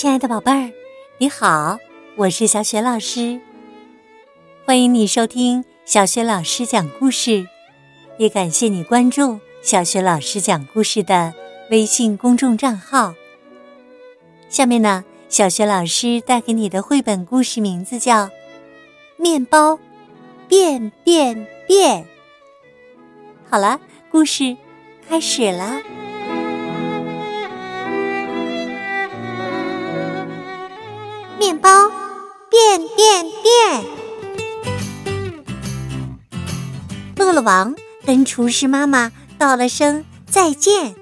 亲爱的宝贝儿，你好，我是小雪老师，欢迎你收听小雪老师讲故事，也感谢你关注小雪老师讲故事的微信公众账号。下面呢，小雪老师带给你的绘本故事名字叫《面包变变变》。好了，故事开始了。王跟厨师妈妈道了声再见，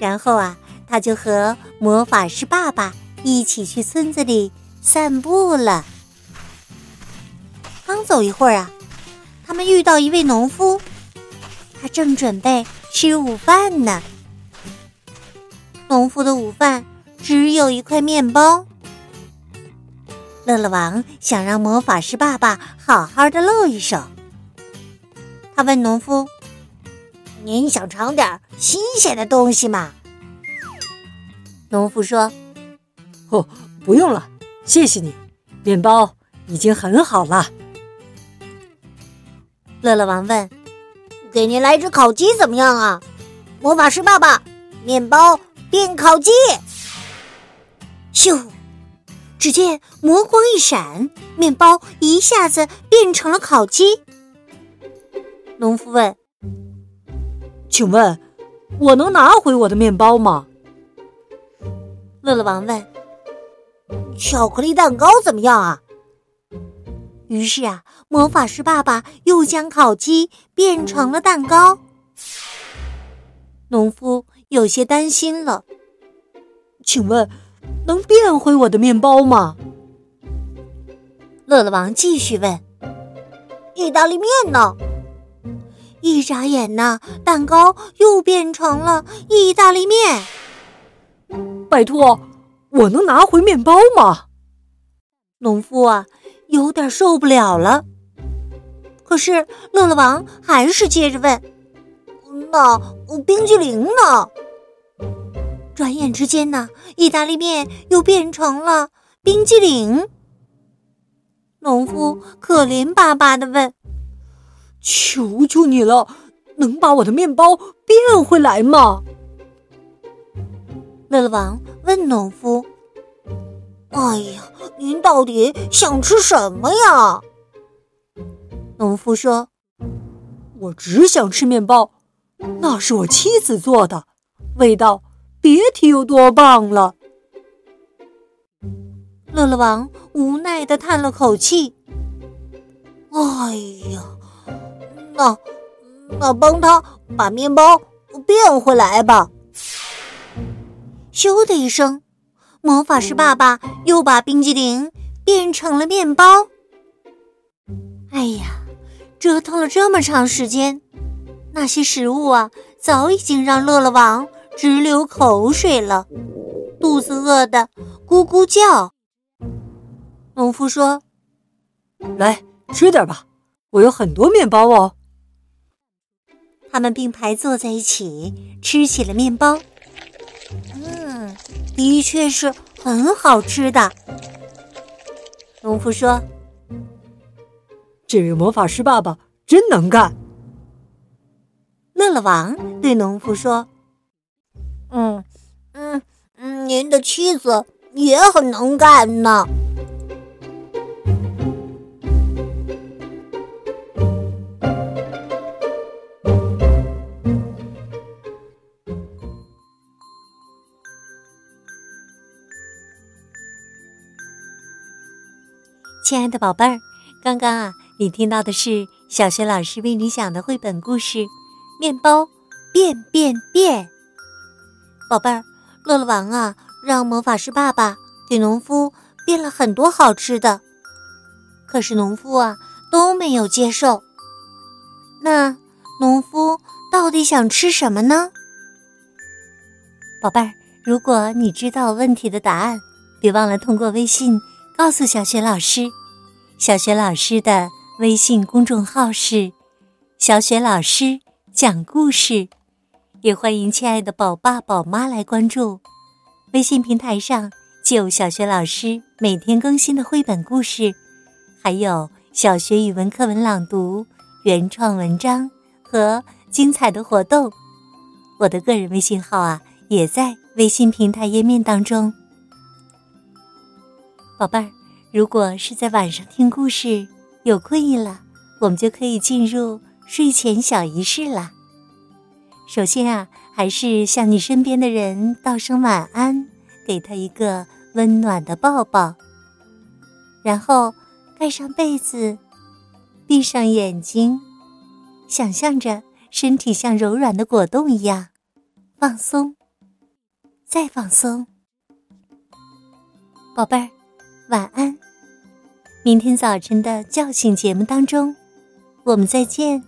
然后啊，他就和魔法师爸爸一起去村子里散步了。刚走一会儿啊，他们遇到一位农夫，他正准备吃午饭呢。农夫的午饭只有一块面包。乐乐王想让魔法师爸爸好好的露一手。他问农夫：“您想尝点新鲜的东西吗？”农夫说：“哦，不用了，谢谢你，面包已经很好了。”乐乐王问：“给您来只烤鸡怎么样啊？”魔法师爸爸，面包变烤鸡，咻！只见魔光一闪，面包一下子变成了烤鸡。农夫问：“请问，我能拿回我的面包吗？”乐乐王问：“巧克力蛋糕怎么样啊？”于是啊，魔法师爸爸又将烤鸡变成了蛋糕。农夫有些担心了：“请问。”能变回我的面包吗？乐乐王继续问：“意大利面呢？”一眨眼呢，蛋糕又变成了意大利面。拜托，我能拿回面包吗？农夫啊，有点受不了了。可是乐乐王还是接着问：“那冰激凌呢？”转眼之间呢，意大利面又变成了冰激凌。农夫可怜巴巴的问：“求求你了，能把我的面包变回来吗？”乐乐王问农夫：“哎呀，您到底想吃什么呀？”农夫说：“我只想吃面包，那是我妻子做的，味道……”别提有多棒了！乐乐王无奈的叹了口气：“哎呀，那那帮他把面包变回来吧。”咻的一声，魔法师爸爸又把冰激凌变成了面包。哎呀，折腾了这么长时间，那些食物啊，早已经让乐乐王。直流口水了，肚子饿得咕咕叫。农夫说：“来吃点吧，我有很多面包哦。”他们并排坐在一起吃起了面包。嗯，的确是很好吃的。农夫说：“这位魔法师爸爸真能干。”乐乐王对农夫说。嗯嗯嗯，您的妻子也很能干呢。亲爱的宝贝儿，刚刚啊，你听到的是小学老师为你讲的绘本故事《面包变变变》。宝贝儿，乐乐王啊，让魔法师爸爸给农夫变了很多好吃的，可是农夫啊都没有接受。那农夫到底想吃什么呢？宝贝儿，如果你知道问题的答案，别忘了通过微信告诉小雪老师。小雪老师的微信公众号是“小雪老师讲故事”。也欢迎亲爱的宝爸宝妈来关注，微信平台上就有小学老师每天更新的绘本故事，还有小学语文课文朗读、原创文章和精彩的活动。我的个人微信号啊，也在微信平台页面当中。宝贝儿，如果是在晚上听故事，有困意了，我们就可以进入睡前小仪式了。首先啊，还是向你身边的人道声晚安，给他一个温暖的抱抱。然后盖上被子，闭上眼睛，想象着身体像柔软的果冻一样放松，再放松。宝贝儿，晚安。明天早晨的叫醒节目当中，我们再见。